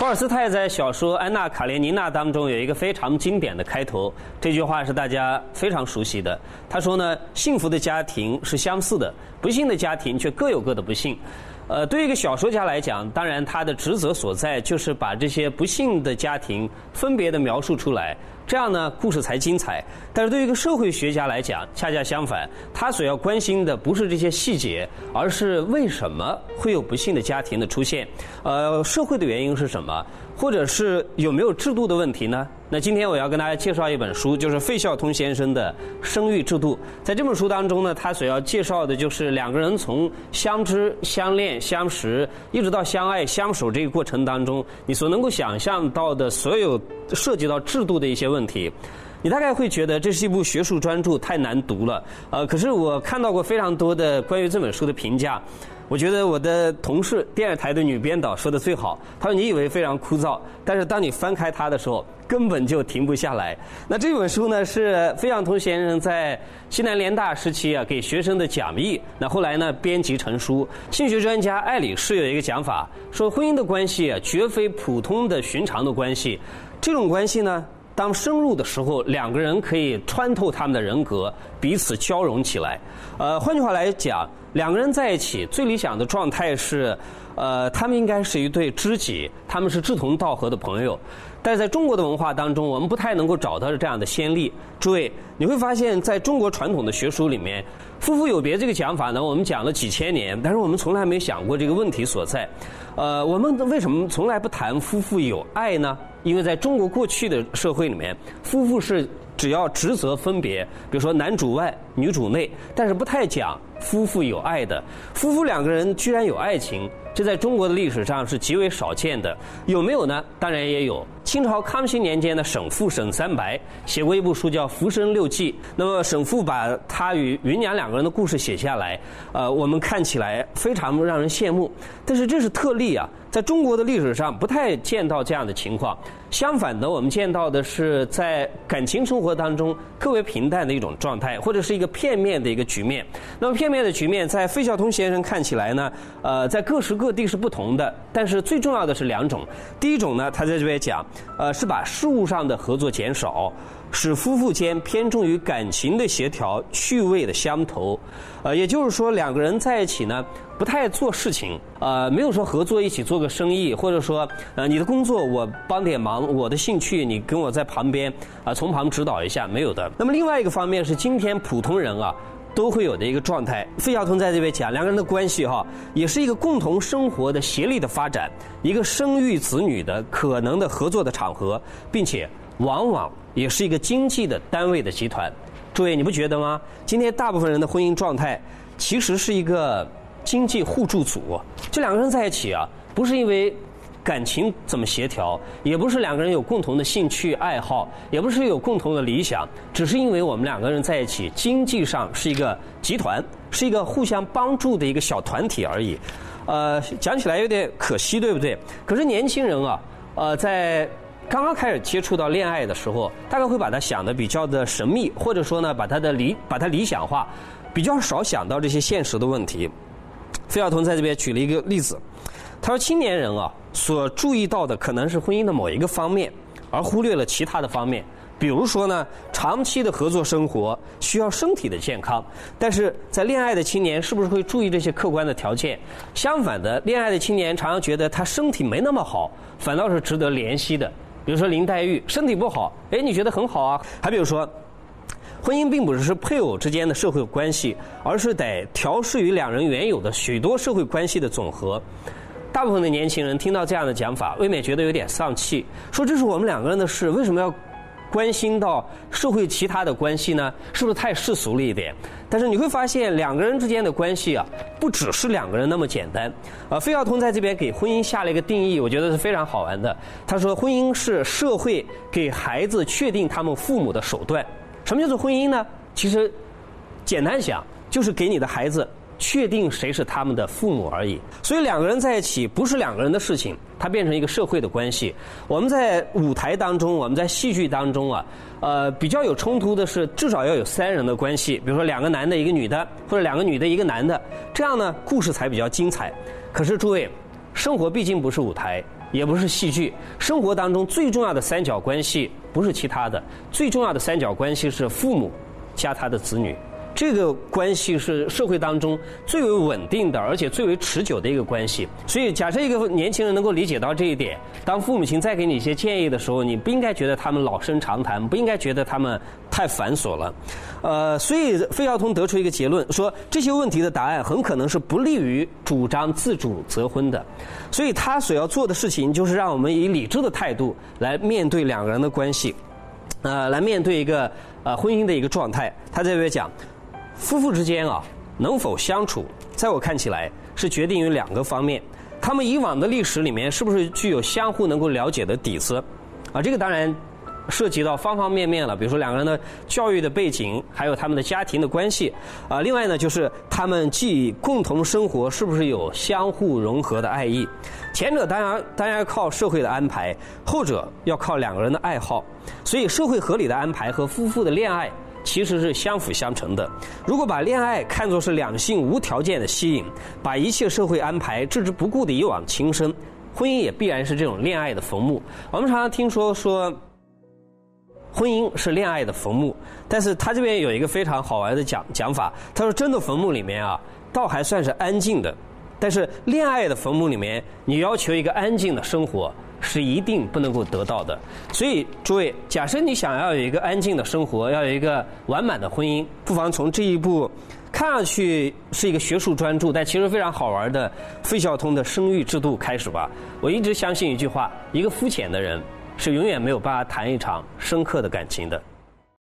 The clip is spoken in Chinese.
托尔斯泰在小说《安娜·卡列尼娜》当中有一个非常经典的开头，这句话是大家非常熟悉的。他说呢：“幸福的家庭是相似的，不幸的家庭却各有各的不幸。”呃，对于一个小说家来讲，当然他的职责所在就是把这些不幸的家庭分别的描述出来，这样呢故事才精彩。但是对于一个社会学家来讲，恰恰相反，他所要关心的不是这些细节，而是为什么会有不幸的家庭的出现？呃，社会的原因是什么？或者是有没有制度的问题呢？那今天我要跟大家介绍一本书，就是费孝通先生的《生育制度》。在这本书当中呢，他所要介绍的就是两个人从相知、相恋、相识，一直到相爱、相守这个过程当中，你所能够想象到的所有涉及到制度的一些问题。你大概会觉得这是一部学术专著，太难读了。呃，可是我看到过非常多的关于这本书的评价。我觉得我的同事电视台的女编导说的最好。她说：“你以为非常枯燥，但是当你翻开它的时候，根本就停不下来。”那这本书呢，是费孝通先生在西南联大时期啊给学生的讲义。那后来呢，编辑成书。性学专家艾里士有一个讲法，说婚姻的关系啊，绝非普通的寻常的关系。这种关系呢，当深入的时候，两个人可以穿透他们的人格，彼此交融起来。呃，换句话来讲。两个人在一起最理想的状态是，呃，他们应该是一对知己，他们是志同道合的朋友。但是在中国的文化当中，我们不太能够找到这样的先例。诸位，你会发现在中国传统的学书里面，“夫妇有别”这个讲法呢，我们讲了几千年，但是我们从来没想过这个问题所在。呃，我们为什么从来不谈夫妇有爱呢？因为在中国过去的社会里面，夫妇是。只要职责分别，比如说男主外女主内，但是不太讲夫妇有爱的。夫妇两个人居然有爱情，这在中国的历史上是极为少见的。有没有呢？当然也有。清朝康熙年间的沈复沈三白写过一部书叫《浮生六记》，那么沈复把他与芸娘两个人的故事写下来，呃，我们看起来非常让人羡慕。但是这是特例啊，在中国的历史上不太见到这样的情况。相反的，我们见到的是在感情生活当中特别平淡的一种状态，或者是一个片面的一个局面。那么片面的局面，在费孝通先生看起来呢，呃，在各时各地是不同的。但是最重要的是两种。第一种呢，他在这边讲，呃，是把事物上的合作减少。使夫妇间偏重于感情的协调、趣味的相投，呃，也就是说，两个人在一起呢，不太做事情，呃，没有说合作一起做个生意，或者说，呃，你的工作我帮点忙，我的兴趣你跟我在旁边啊，从旁指导一下，没有的。那么另外一个方面是，今天普通人啊都会有的一个状态。费孝通在这边讲，两个人的关系哈，也是一个共同生活的协力的发展，一个生育子女的可能的合作的场合，并且。往往也是一个经济的单位的集团，诸位你不觉得吗？今天大部分人的婚姻状态其实是一个经济互助组，这两个人在一起啊，不是因为感情怎么协调，也不是两个人有共同的兴趣爱好，也不是有共同的理想，只是因为我们两个人在一起，经济上是一个集团，是一个互相帮助的一个小团体而已。呃，讲起来有点可惜，对不对？可是年轻人啊，呃，在。刚刚开始接触到恋爱的时候，大概会把它想的比较的神秘，或者说呢，把它的理把它理想化，比较少想到这些现实的问题。费孝通在这边举了一个例子，他说青年人啊，所注意到的可能是婚姻的某一个方面，而忽略了其他的方面。比如说呢，长期的合作生活需要身体的健康，但是在恋爱的青年是不是会注意这些客观的条件？相反的，恋爱的青年常常觉得他身体没那么好，反倒是值得怜惜的。比如说林黛玉身体不好，哎，你觉得很好啊？还比如说，婚姻并不是配偶之间的社会关系，而是得调试于两人原有的许多社会关系的总和。大部分的年轻人听到这样的讲法，未免觉得有点丧气，说这是我们两个人的事，为什么要？关心到社会其他的关系呢，是不是太世俗了一点？但是你会发现，两个人之间的关系啊，不只是两个人那么简单。呃，费孝通在这边给婚姻下了一个定义，我觉得是非常好玩的。他说，婚姻是社会给孩子确定他们父母的手段。什么叫做婚姻呢？其实，简单讲，就是给你的孩子。确定谁是他们的父母而已，所以两个人在一起不是两个人的事情，它变成一个社会的关系。我们在舞台当中，我们在戏剧当中啊，呃，比较有冲突的是，至少要有三人的关系，比如说两个男的，一个女的，或者两个女的，一个男的，这样呢，故事才比较精彩。可是诸位，生活毕竟不是舞台，也不是戏剧。生活当中最重要的三角关系不是其他的，最重要的三角关系是父母加他的子女。这个关系是社会当中最为稳定的，而且最为持久的一个关系。所以，假设一个年轻人能够理解到这一点，当父母亲再给你一些建议的时候，你不应该觉得他们老生常谈，不应该觉得他们太繁琐了。呃，所以费孝通得出一个结论，说这些问题的答案很可能是不利于主张自主择婚的。所以他所要做的事情，就是让我们以理智的态度来面对两个人的关系，呃，来面对一个呃婚姻的一个状态。他在这边讲。夫妇之间啊，能否相处，在我看起来是决定于两个方面。他们以往的历史里面是不是具有相互能够了解的底子？啊，这个当然涉及到方方面面了。比如说两个人的教育的背景，还有他们的家庭的关系。啊，另外呢，就是他们既共同生活是不是有相互融合的爱意？前者当然当然要靠社会的安排，后者要靠两个人的爱好。所以，社会合理的安排和夫妇的恋爱。其实是相辅相成的。如果把恋爱看作是两性无条件的吸引，把一切社会安排置之不顾的一往情深，婚姻也必然是这种恋爱的坟墓。我们常常听说说，婚姻是恋爱的坟墓，但是他这边有一个非常好玩的讲讲法，他说真的坟墓里面啊，倒还算是安静的，但是恋爱的坟墓里面，你要求一个安静的生活。是一定不能够得到的，所以诸位，假设你想要有一个安静的生活，要有一个完满的婚姻，不妨从这一部看上去是一个学术专著，但其实非常好玩的费孝通的生育制度开始吧。我一直相信一句话：一个肤浅的人是永远没有办法谈一场深刻的感情的。